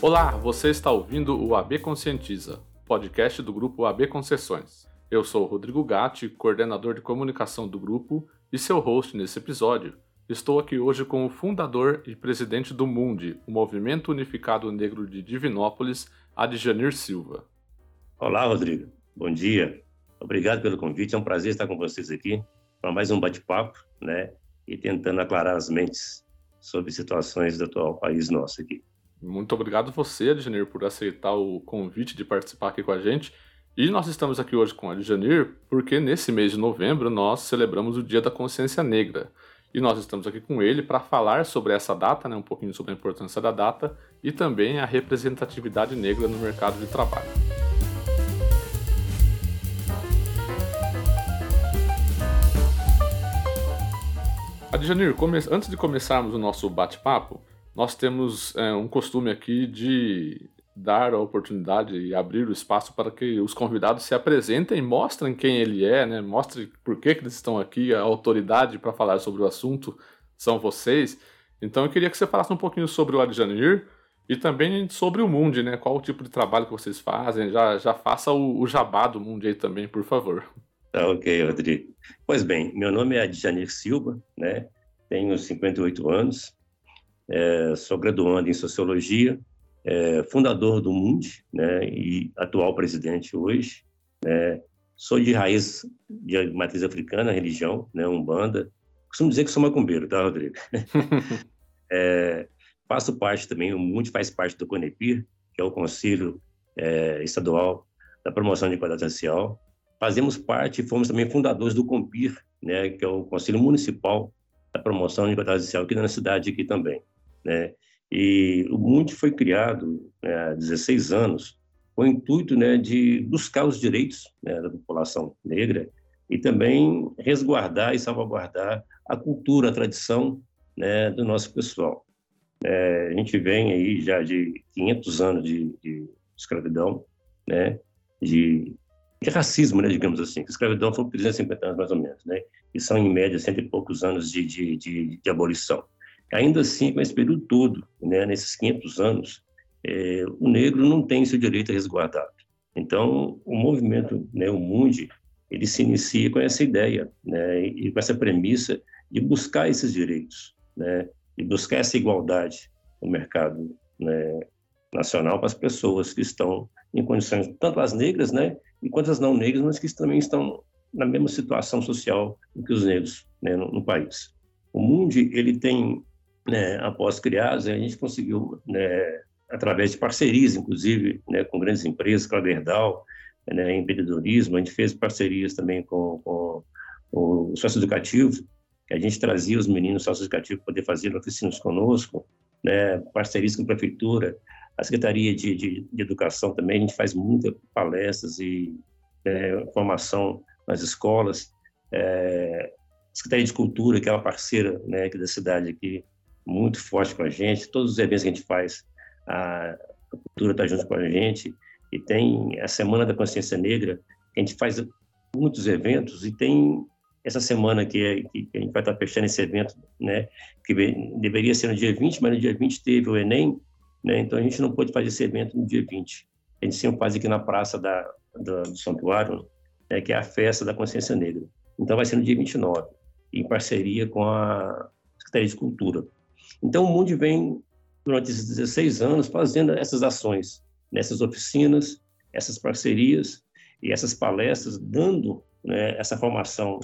Olá, você está ouvindo o AB Conscientiza, podcast do grupo AB Concessões. Eu sou Rodrigo Gatti, coordenador de comunicação do grupo e seu host nesse episódio. Estou aqui hoje com o fundador e presidente do MUNDI, o Movimento Unificado Negro de Divinópolis, Adjanir Silva. Olá, Rodrigo. Bom dia. Obrigado pelo convite. É um prazer estar com vocês aqui para mais um bate-papo, né? E tentando aclarar as mentes sobre situações do atual país nosso aqui. Muito obrigado você, Adjanir, por aceitar o convite de participar aqui com a gente. E nós estamos aqui hoje com Adjanir porque nesse mês de novembro nós celebramos o Dia da Consciência Negra. E nós estamos aqui com ele para falar sobre essa data, né, um pouquinho sobre a importância da data e também a representatividade negra no mercado de trabalho. Adjanir, antes de começarmos o nosso bate-papo, nós temos é, um costume aqui de dar a oportunidade e abrir o espaço para que os convidados se apresentem, mostrem quem ele é, né? Mostre por que, que eles estão aqui, a autoridade para falar sobre o assunto são vocês. Então eu queria que você falasse um pouquinho sobre o Adjanir e também sobre o Mundi, né? Qual o tipo de trabalho que vocês fazem? Já, já faça o, o jabá do Mundi aí também, por favor. Tá ok, Rodrigo. Pois bem, meu nome é Adjanir Silva, né? Tenho 58 anos, é, sou graduando em Sociologia, é, fundador do MUND, né, e atual presidente hoje. Né, sou de raiz de matriz africana, religião, né, umbanda. Costumo dizer que sou macumbeiro, tá, Rodrigo? é, faço parte também, o MUND faz parte do CONEPIR, que é o Conselho é, Estadual da Promoção de Igualdade Racial. Fazemos parte, fomos também fundadores do COMPIR, né, que é o Conselho Municipal da Promoção de Igualdade Racial, aqui na cidade aqui também. Né? E o MUND foi criado né, há 16 anos com o intuito né, de buscar os direitos né, da população negra e também resguardar e salvaguardar a cultura, a tradição né, do nosso pessoal. É, a gente vem aí já de 500 anos de, de escravidão, né, de, de, racismo, né, digamos assim. A escravidão foi por 350 anos mais ou menos, né, e são em média cento e poucos anos de, de, de, abolição. Ainda assim, com esse período todo, né, nesses 500 anos, é, o negro não tem seu direito resguardado. Então, o movimento, né, o Mundi, ele se inicia com essa ideia, né, e com essa premissa de buscar esses direitos, né, de buscar essa igualdade no mercado né, nacional para as pessoas que estão em condições, tanto as negras, né, quanto as não negras, mas que também estão na mesma situação social que os negros né, no, no país. O Mundi, ele tem né, após criados, a gente conseguiu, né, através de parcerias, inclusive, né, com grandes empresas, Claverdal, né, empreendedorismo, a gente fez parcerias também com, com o sócio educativo, que a gente trazia os meninos sócio educativo para poder fazer oficinas conosco, né, parcerias com a prefeitura, a Secretaria de, de, de Educação também, a gente faz muitas palestras e é, formação nas escolas, é, Secretaria de Cultura, que é uma parceira né, aqui da cidade aqui, muito forte com a gente. Todos os eventos que a gente faz, a, cultura está junto com a gente. E tem a Semana da Consciência Negra, que a gente faz muitos eventos e tem essa semana que, que a gente vai estar fechando esse evento, né, que deveria ser no dia 20, mas no dia 20 teve o Enem, né, então a gente não pôde fazer esse evento no dia 20. A gente sempre faz aqui na praça da, da, do Santuário, né, que é a festa da consciência negra. Então vai ser no dia 29, em parceria com a Secretaria de Cultura. Então, o Mundi vem, durante esses 16 anos, fazendo essas ações, nessas oficinas, essas parcerias e essas palestras, dando né, essa formação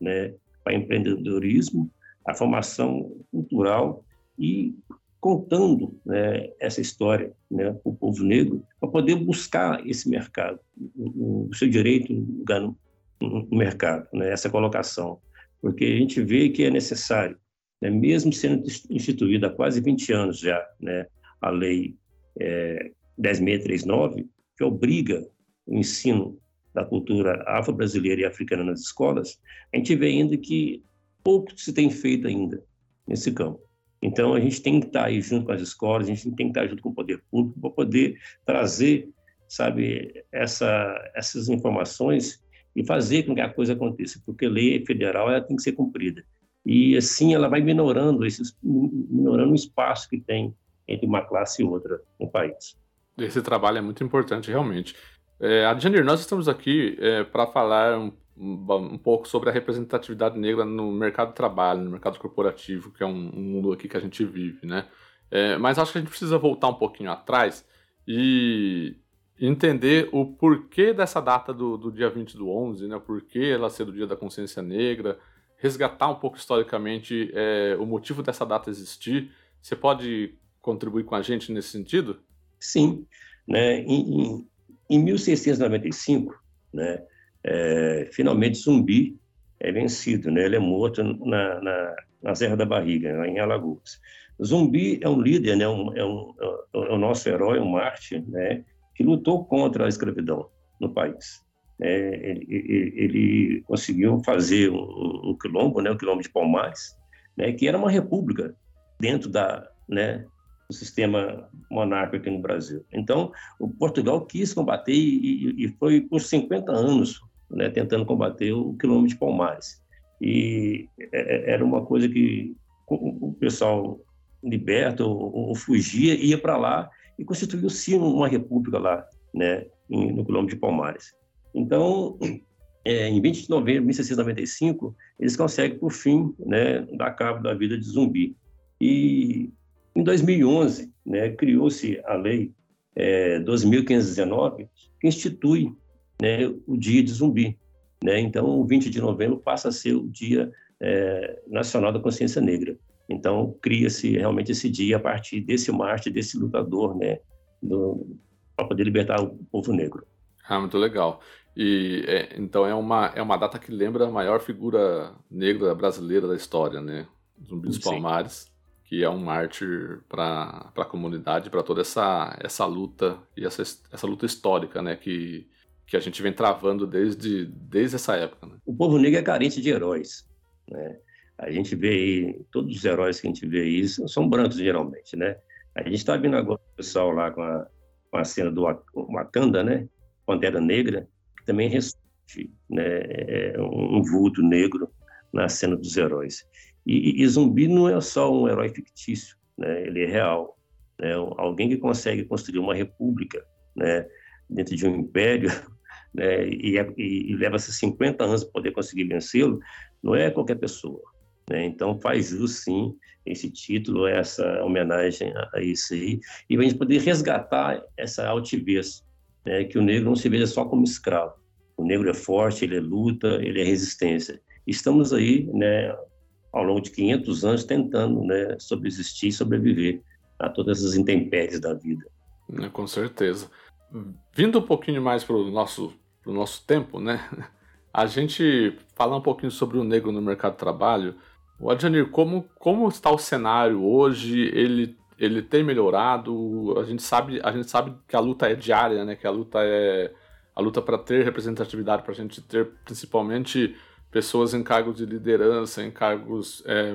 né, para empreendedorismo, a formação cultural e contando né, essa história né, para o povo negro, para poder buscar esse mercado, o, o seu direito no, no mercado, né, essa colocação. Porque a gente vê que é necessário né, mesmo sendo instituída há quase 20 anos já, né, a Lei é, 10.639, que obriga o ensino da cultura afro-brasileira e africana nas escolas, a gente vê ainda que pouco se tem feito ainda nesse campo. Então, a gente tem que estar aí junto com as escolas, a gente tem que estar junto com o poder público para poder trazer, sabe, essa, essas informações e fazer com que a coisa aconteça, porque a lei federal ela tem que ser cumprida e assim ela vai minorando esses minorando o espaço que tem entre uma classe e outra no país. Esse trabalho é muito importante, realmente. É, Adjanir, nós estamos aqui é, para falar um, um, pouco sobre a representatividade negra no mercado de trabalho, no mercado corporativo, que é um, um mundo aqui que a gente vive, né? É, mas acho que a gente precisa voltar um pouquinho atrás e entender o porquê dessa data do, do dia 20 do 11, né? O porquê ela ser do Dia da Consciência Negra, resgatar um pouco historicamente é, o motivo dessa data existir. Você pode contribuir com a gente nesse sentido? Sim. Né? Em, em, em 1695, né, é, finalmente Zumbi é vencido, né? ele é morto na, na, na Serra da Barriga, em Alagoas. Zumbi é um líder, né? um, é, um, é o nosso herói, um mártir, né? que lutou contra a escravidão no país. É, ele, ele, conseguiu fazer um, um, quilombo, né, o quilombo de Palmares, né, que era uma república dentro da, né, do sistema monárquico aqui no Brasil. Então, o Portugal quis combater e, e foi por 50 anos né, tentando combater o quilombo de Palmares. E é, é, era uma coisa que o pessoal liberta ou, ou fugia, ia para lá e constituiu-se uma república lá, né, no quilombo de Palmares. Então, é, em 20 de novembro de 1695, eles conseguem, por fim, né, dar cabo da vida de zumbi. E em 2011, né, criou-se a lei é, 12.519, que institui né, o dia de zumbi. Né? Então, o 20 de novembro passa a ser o Dia é, Nacional da Consciência Negra. Então, cria-se realmente esse dia a partir desse mártir, desse lutador, né, para poder libertar o povo negro. Ah, muito legal. E é, então é uma, é uma data que lembra a maior figura negra brasileira da história, né? Zumbi dos Palmares, que é um mártir para a comunidade, para toda essa, essa luta e essa, essa luta histórica, né? Que, que a gente vem travando desde, desde essa época. Né? O povo negro é carente de heróis, né? A gente vê aí, todos os heróis que a gente vê aí são brancos, geralmente, né? A gente está vendo agora o pessoal lá com a, com a cena do Wakanda, né? Pantera Negra, também ressurge, né? É um vulto negro na cena dos heróis. E, e, Zumbi não é só um herói fictício, né? Ele é real. Né? Alguém que consegue construir uma república, né? Dentro de um império, né? E, é, e, e leva-se 50 anos para poder conseguir vencê-lo, não é qualquer pessoa. Né? Então, faz jus, sim, esse título, essa homenagem a isso aí, e a gente poder resgatar essa altivez, né? que o negro não se veja só como escravo. O negro é forte, ele é luta, ele é resistência. Estamos aí, né, ao longo de 500 anos, tentando né, subsistir e sobreviver a todas as intempéries da vida. É, com certeza. Vindo um pouquinho mais para o nosso, nosso tempo, né? A gente falar um pouquinho sobre o negro no mercado de trabalho, o Adjanir, como, como está o cenário hoje? Ele, ele tem melhorado? A gente, sabe, a gente sabe que a luta é diária, né? Que a luta é a luta para ter representatividade, para a gente ter principalmente pessoas em cargos de liderança, em cargos é,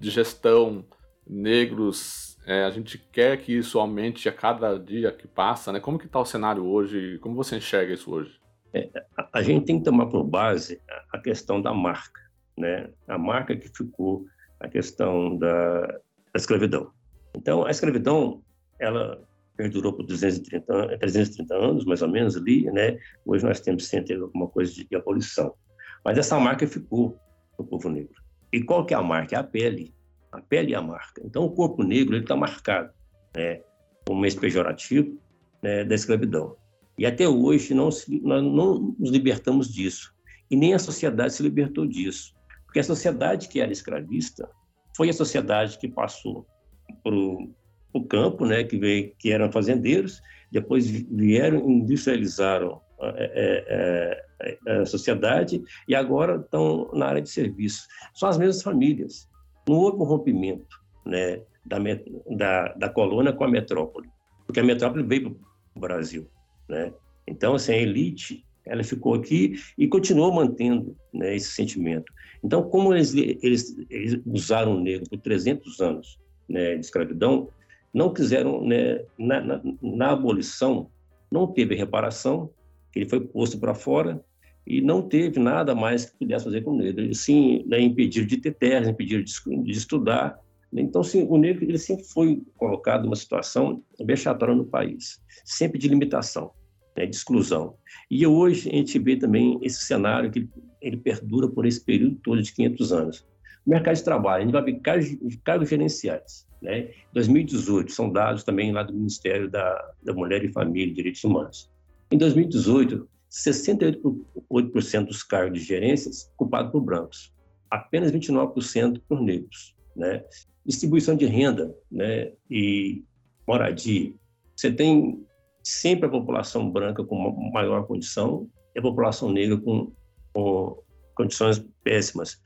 de gestão, negros. É, a gente quer que isso aumente a cada dia que passa, né? Como que está o cenário hoje? Como você enxerga isso hoje? É, a gente tem que tomar por base a questão da marca né, a marca que ficou a questão da, escravidão. Então, a escravidão, ela perdurou por 230, 330 anos, mais ou menos, ali, né? Hoje nós temos sempre alguma coisa de, de abolição. Mas essa marca ficou no povo negro. E qual que é a marca? É a pele. A pele é a marca. Então, o corpo negro ele está marcado, né? Como mês pejorativo né, da escravidão. E até hoje não se, nós não nos libertamos disso. E nem a sociedade se libertou disso. Porque a sociedade que era escravista foi a sociedade que passou para o campo, né, que, veio, que eram fazendeiros, depois vieram, industrializaram a, é, é, é, a sociedade e agora estão na área de serviço. São as mesmas famílias. Não houve um rompimento né, da, da, da colônia com a metrópole, porque a metrópole veio para o Brasil. Né? Então, assim, a elite ela ficou aqui e continuou mantendo né, esse sentimento. Então, como eles, eles, eles, usaram o negro por 300 anos né, de escravidão, não quiseram, né, na, na, na, abolição, não teve reparação, ele foi posto para fora e não teve nada mais que pudesse fazer com o negro. Sim, né, de ter terra, impediram de, de estudar, Então, sim, o negro ele sempre foi colocado numa situação vexatória no país, sempre de limitação, né, de exclusão. E hoje a gente vê também esse cenário que ele, ele perdura por esse período todo de 500 anos. Mercado de trabalho, a gente vai ver cargos, cargos gerenciais. Né? 2018, são dados também lá do Ministério da, da Mulher e Família e Direitos Humanos. Em 2018, 68% dos cargos de gerências ocupados por brancos, apenas 29% por negros. Né? Distribuição de renda né? e moradia. Você tem sempre a população branca com maior condição e a população negra com, com condições péssimas.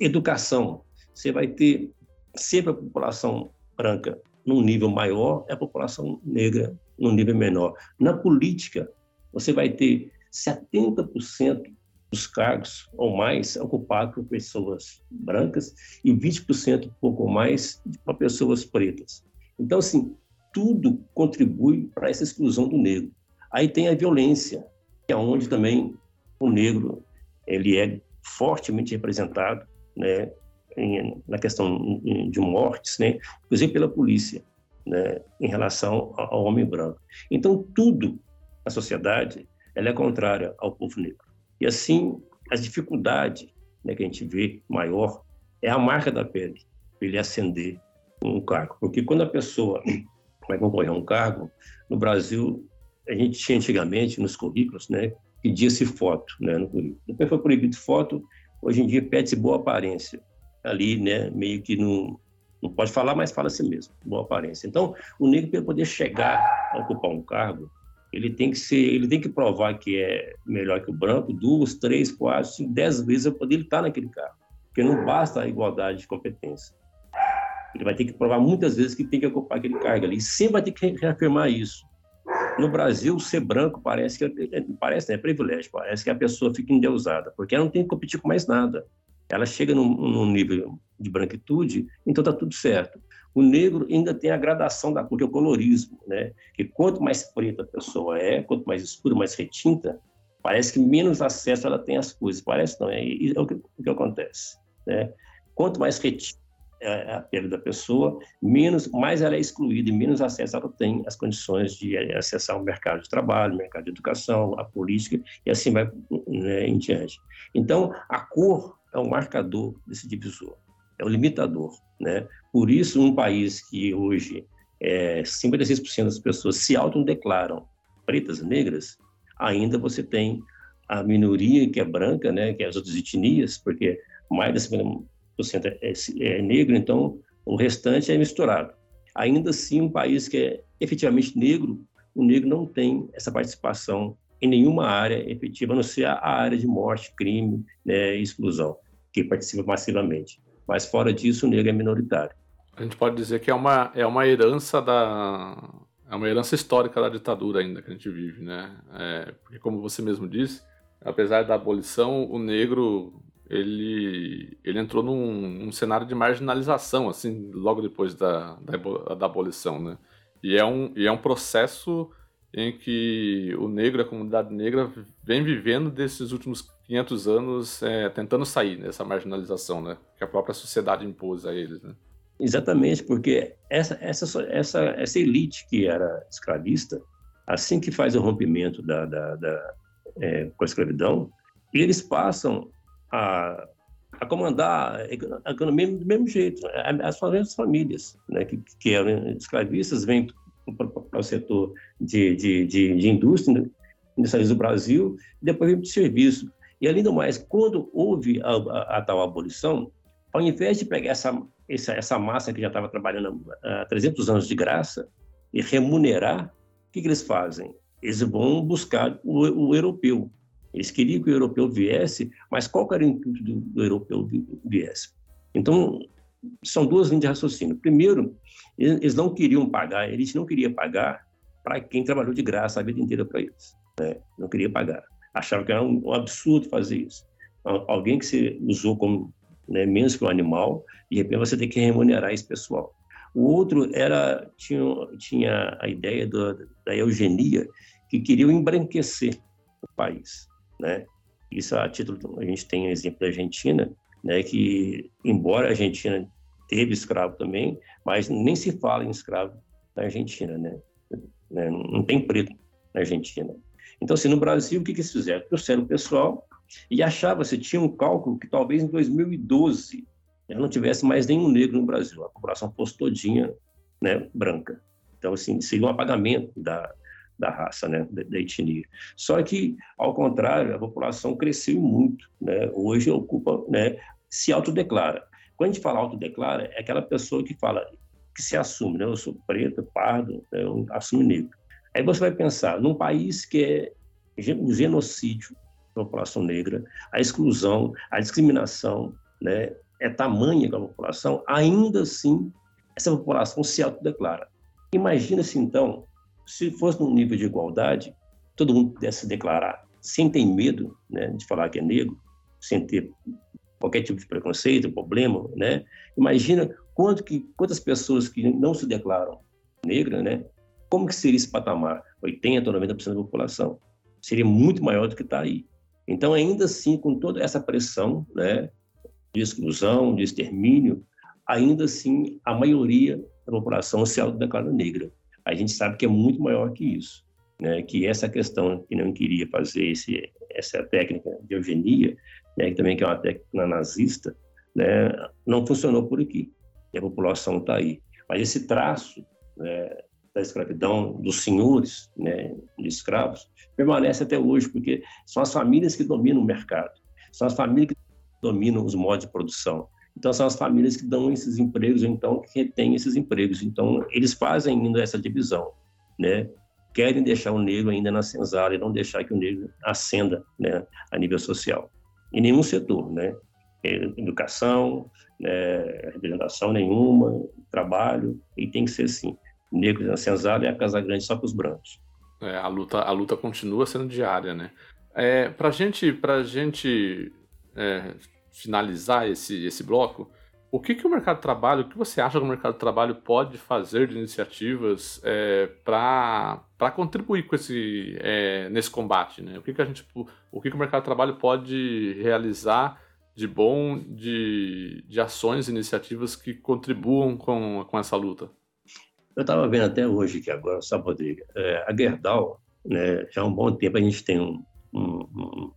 Educação. Você vai ter sempre a população branca num nível maior e a população negra num nível menor. Na política, você vai ter 70% dos cargos ou mais ocupados por pessoas brancas e 20% pouco mais para pessoas pretas. Então, assim, tudo contribui para essa exclusão do negro. Aí tem a violência, que é onde também o negro ele é fortemente representado, né, em, na questão de mortes, né, inclusive pela polícia, né, em relação ao homem branco. Então, tudo na sociedade ela é contrária ao povo negro. E assim, a dificuldade né, que a gente vê maior é a marca da pele, ele ascender um cargo. Porque quando a pessoa vai concorrer a um cargo, no Brasil, a gente tinha antigamente nos currículos, né, pedia-se foto né, no currículo. Depois foi proibido foto, hoje em dia pede-se boa aparência. Ali, né, meio que não, não pode falar, mas fala assim mesmo, boa aparência. Então, o negro, para poder chegar a ocupar um cargo, ele tem que ser, ele tem que provar que é melhor que o branco duas, três, quatro, cinco, dez vezes para poder estar naquele cargo. Porque não basta a igualdade de competência. Ele vai ter que provar muitas vezes que tem que ocupar aquele cargo ali. E sempre vai ter que reafirmar isso. No Brasil, ser branco parece que é, parece né, é privilégio, parece que a pessoa fica endeusada, porque ela não tem que competir com mais nada. Ela chega num, num nível de branquitude, então está tudo certo. O negro ainda tem a gradação da cor, que é o colorismo, né? Que quanto mais preta a pessoa é, quanto mais escura, mais retinta, parece que menos acesso ela tem às coisas. Parece não, é, é o, que, o que acontece, né? Quanto mais retinta é a pele da pessoa, menos, mais ela é excluída e menos acesso ela tem às condições de acessar o mercado de trabalho, mercado de educação, a política e assim vai né, em diante. Então, a cor é o marcador desse divisor é o limitador. Né? Por isso, um país que hoje é, 56% das pessoas se autodeclaram pretas, negras, ainda você tem a minoria que é branca, né, que é as outras etnias, porque mais 50% é, é, é negro, então o restante é misturado. Ainda assim, um país que é efetivamente negro, o negro não tem essa participação em nenhuma área efetiva, a não ser a área de morte, crime né, exclusão, que participa massivamente mas fora disso o negro é minoritário. A gente pode dizer que é uma, é uma herança da é uma herança histórica da ditadura ainda que a gente vive, né? É, porque como você mesmo disse, apesar da abolição, o negro ele, ele entrou num, num cenário de marginalização, assim, logo depois da, da, da abolição, né? E é, um, e é um processo em que o negro, a comunidade negra, vem vivendo desses últimos 500 anos é, tentando sair dessa marginalização, né? Que a própria sociedade impôs a eles, né? Exatamente, porque essa, essa, essa, essa elite que era escravista, assim que faz o rompimento da, da, da é, com a escravidão, eles passam a, a comandar a economia do mesmo jeito. As mesmas famílias né, que, que eram escravistas vêm para o setor de, de, de, de indústria, industrializa do Brasil, e depois vem para o serviço. E, além do mais, quando houve a, a, a tal abolição, ao invés de pegar essa, essa, essa massa que já estava trabalhando há 300 anos de graça e remunerar, o que, que eles fazem? Eles vão buscar o, o, europeu. Eles queriam que o europeu viesse, mas qual era o intuito do, do europeu viesse? Então, são duas linhas de raciocínio. Primeiro, eles não queriam pagar, eles não queriam pagar para quem trabalhou de graça a vida inteira para eles. Né? Não queria pagar acharam que era um, absurdo fazer isso. Alguém que se usou como né, menos que um animal, de repente você tem que remunerar esse pessoal. O outro era tinha, tinha a ideia do, da eugenia, que queriam embranquecer o país, né? Isso a título a gente tem o exemplo da Argentina, né? Que embora a Argentina teve escravo também, mas nem se fala em escravo na Argentina, né? né? Não tem preto na Argentina. Então, assim, no Brasil, o que, que eles fizeram? Trouxeram o pessoal e achava-se, tinha um cálculo que talvez em 2012 não tivesse mais nenhum negro no Brasil, a população fosse todinha né, branca. Então, assim, seria um apagamento da, da raça, né, da, da, etnia. Só que, ao contrário, a população cresceu muito, né? Hoje ocupa, né, se autodeclara. Quando a gente fala autodeclara, é aquela pessoa que fala, que se assume, né? Eu sou preto, pardo, né, eu assumo negro. Aí você vai pensar, num país que é um genocídio da população negra, a exclusão, a discriminação, né, é tamanha com a população, ainda assim essa população se autodeclara. Imagina-se então, se fosse num nível de igualdade, todo mundo pudesse se declarar sem ter medo né, de falar que é negro, sem ter qualquer tipo de preconceito, problema, né? Imagina quanto que, quantas pessoas que não se declaram negra, né? Como que seria esse patamar? 80 ou 90% da população. Seria muito maior do que está aí. Então, ainda assim, com toda essa pressão, né, de exclusão, de extermínio, ainda assim, a maioria da população se autodeclara negra. A gente sabe que é muito maior que isso. Né, que essa questão que não queria fazer esse, essa técnica de eugenia, né, que também que é uma técnica nazista, né, não funcionou por aqui. E a população está aí. Mas esse traço né, da escravidão dos senhores né, de escravos permanece até hoje, porque são as famílias que dominam o mercado, são as famílias que dominam os modos de produção. Então, são as famílias que dão esses empregos, ou então que retêm esses empregos. Então, eles fazem ainda essa divisão, né? Querem deixar o negro ainda na senzala e não deixar que o negro ascenda né, a nível social. Em nenhum setor, né? Educação, né, representação nenhuma, trabalho, e tem que ser assim. Negros na senzala e a Casa Grande só para os brancos. É, a, luta, a luta continua sendo diária, né? É, para gente, a gente é, finalizar esse, esse bloco, o que, que o mercado de trabalho, o que você acha que o mercado de trabalho pode fazer de iniciativas é, para contribuir com esse, é, nesse combate? Né? O, que, que, a gente, o que, que o mercado de trabalho pode realizar de bom de, de ações, iniciativas que contribuam com, com essa luta? Eu estava vendo até hoje que agora, sabe, Rodrigo, é, a Gerdau, né, já há um bom tempo a gente tem um, um,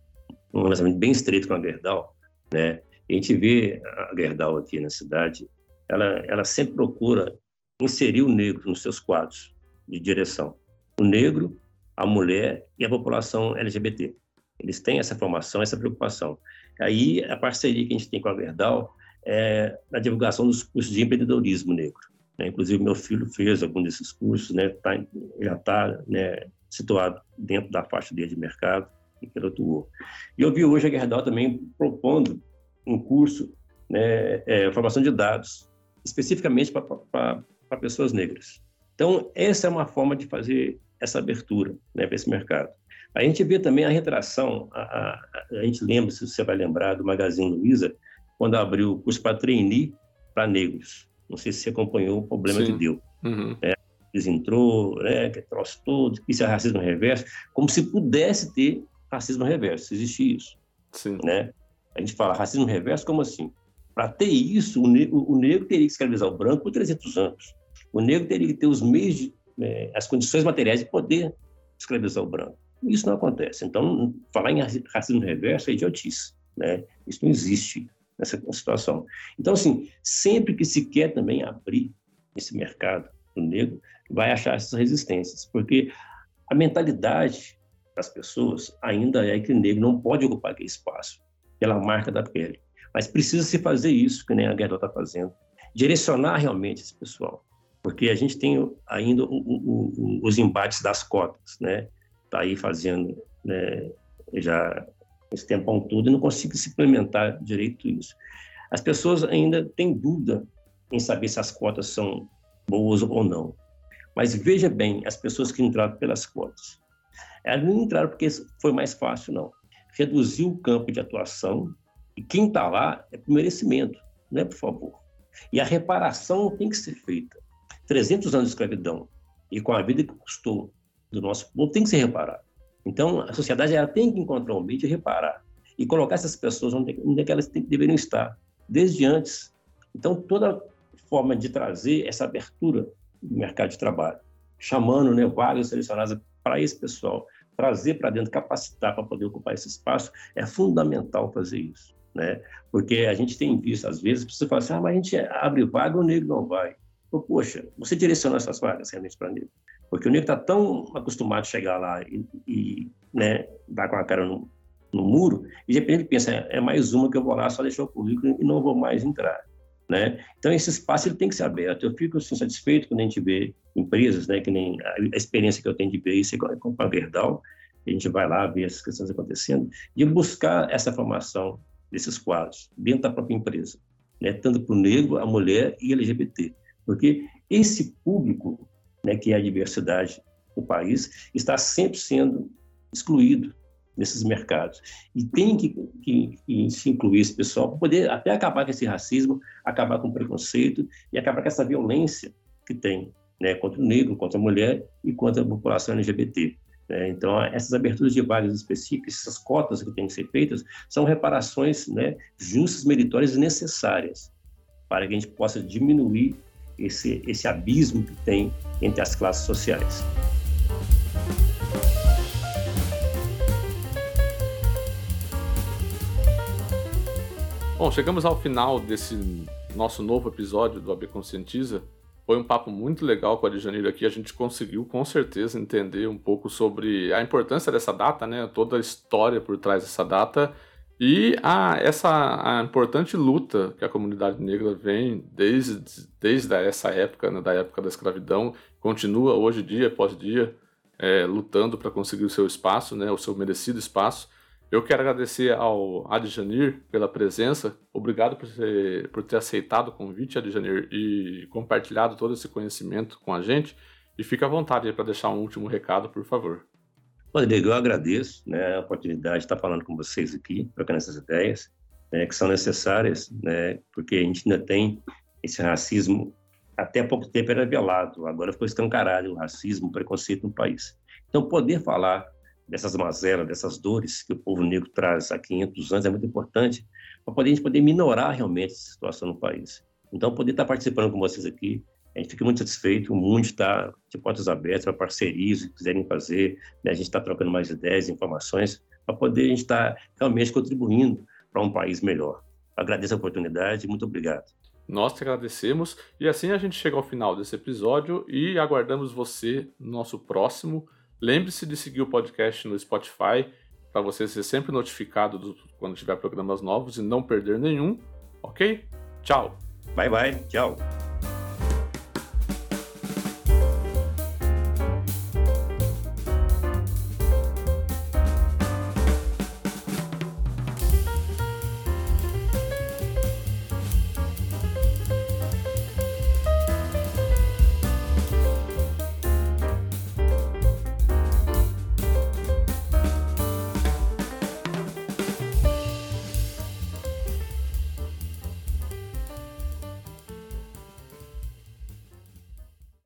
um relacionamento bem estreito com a Gerdau, né? a gente vê a Gerdau aqui na cidade, ela, ela sempre procura inserir o negro nos seus quadros de direção. O negro, a mulher e a população LGBT. Eles têm essa formação, essa preocupação. Aí, a parceria que a gente tem com a Gerdau é na divulgação dos cursos de empreendedorismo negro. Né? Inclusive, meu filho fez algum desses cursos, né? tá, já está né, situado dentro da faixa dele de mercado em que ele atuou. E eu vi hoje a Gerdau também propondo um curso, né, é, formação de dados, especificamente para pessoas negras. Então, essa é uma forma de fazer essa abertura né, para esse mercado. A gente vê também a retração, a, a, a, gente lembra, se você vai lembrar, do Magazine Luiza, quando abriu o curso para trainee para negros. Não sei se você acompanhou o problema Sim. que deu. Uhum. É, desentrou, né, que trouxe todo, isso é racismo reverso, como se pudesse ter racismo reverso, existe isso. Sim. Né? A gente fala racismo reverso, como assim? Para ter isso, o, ne o, negro teria que escravizar o branco por 300 anos. O negro teria que ter os meios, de, é, as condições materiais de poder escravizar o branco. Isso não acontece. Então, falar em racismo reverso é idiotice. Né? Isso não existe nessa situação. Então, assim, sempre que se quer também abrir esse mercado do negro, vai achar essas resistências, porque a mentalidade das pessoas ainda é que o negro não pode ocupar aquele espaço pela marca da pele. Mas precisa se fazer isso, que nem a Guerra está fazendo. Direcionar realmente esse pessoal. Porque a gente tem ainda o, o, o, os embates das cotas, né? Está aí fazendo né, já esse tempão todo e não consigo se implementar direito isso. As pessoas ainda têm dúvida em saber se as cotas são boas ou não. Mas veja bem, as pessoas que entraram pelas cotas, elas não entraram porque foi mais fácil, não. Reduziu o campo de atuação e quem está lá é por merecimento, não é por favor. E a reparação tem que ser feita. 300 anos de escravidão e com a vida que custou do nosso povo tem que ser reparado. Então, a sociedade ela tem que encontrar um meio de reparar e colocar essas pessoas onde, onde é que elas deveriam estar, desde antes. Então, toda forma de trazer essa abertura do mercado de trabalho, chamando né, vagas selecionadas para esse pessoal, trazer para dentro, capacitar para poder ocupar esse espaço, é fundamental fazer isso. Né? Porque a gente tem visto, às vezes, você fala assim, ah, mas a gente abre vaga, o negro não vai. Poxa, você direcionou essas vagas realmente para negro. Porque o negro está tão acostumado a chegar lá e, e né, dar com a cara no, no muro, e de repente ele pensa, é, é mais uma que eu vou lá, só deixar o currículo e não vou mais entrar. Né? Então, esse espaço ele tem que ser aberto. Eu fico assim, satisfeito quando a gente vê empresas, né, que nem a experiência que eu tenho de ver isso é com a Verdal, a gente vai lá ver essas questões acontecendo, de buscar essa formação desses quadros dentro da própria empresa, né, tanto para o negro, a mulher e LGBT. Porque esse público, né, que é a diversidade do país, está sempre sendo excluído nesses mercados. E tem que, que, que, se incluir esse pessoal para poder até acabar com esse racismo, acabar com o preconceito e acabar com essa violência que tem né, contra o negro, contra a mulher e contra a população LGBT. Né? Então, essas aberturas de vagas específicas, essas cotas que têm que ser feitas, são reparações né, justas, meritórias e necessárias para que a gente possa diminuir esse, esse abismo que tem entre as classes sociais. Bom, chegamos ao final desse nosso novo episódio do AB Conscientiza. Foi um papo muito legal com a Janeiro aqui. A gente conseguiu com certeza entender um pouco sobre a importância dessa data, né? Toda a história por trás dessa data e a, essa a importante luta que a comunidade negra vem desde, desde essa época, né? da época da escravidão, continua hoje dia após dia é, lutando para conseguir o seu espaço, né? O seu merecido espaço. Eu quero agradecer ao Adjanir pela presença. Obrigado por ter, por ter aceitado o convite, Adjanir, e compartilhado todo esse conhecimento com a gente. E fica à vontade para deixar um último recado, por favor. Rodrigo, eu agradeço né, a oportunidade de estar falando com vocês aqui, trocando essas ideias, né, que são necessárias, né, porque a gente ainda tem esse racismo, até pouco tempo era violado, agora ficou escancarado o racismo, o preconceito no país. Então, poder falar dessas mazelas, dessas dores que o povo negro traz há 500 anos é muito importante para poder, a gente poder minorar realmente essa situação no país. Então, poder estar participando com vocês aqui, a gente fica muito satisfeito, o mundo está de portas abertas para parcerias que quiserem fazer, né? a gente está trocando mais ideias, informações, para poder a gente estar realmente contribuindo para um país melhor. Agradeço a oportunidade, muito obrigado. Nós te agradecemos e assim a gente chega ao final desse episódio e aguardamos você no nosso próximo Lembre-se de seguir o podcast no Spotify para você ser sempre notificado do, quando tiver programas novos e não perder nenhum. Ok? Tchau. Bye bye. Tchau.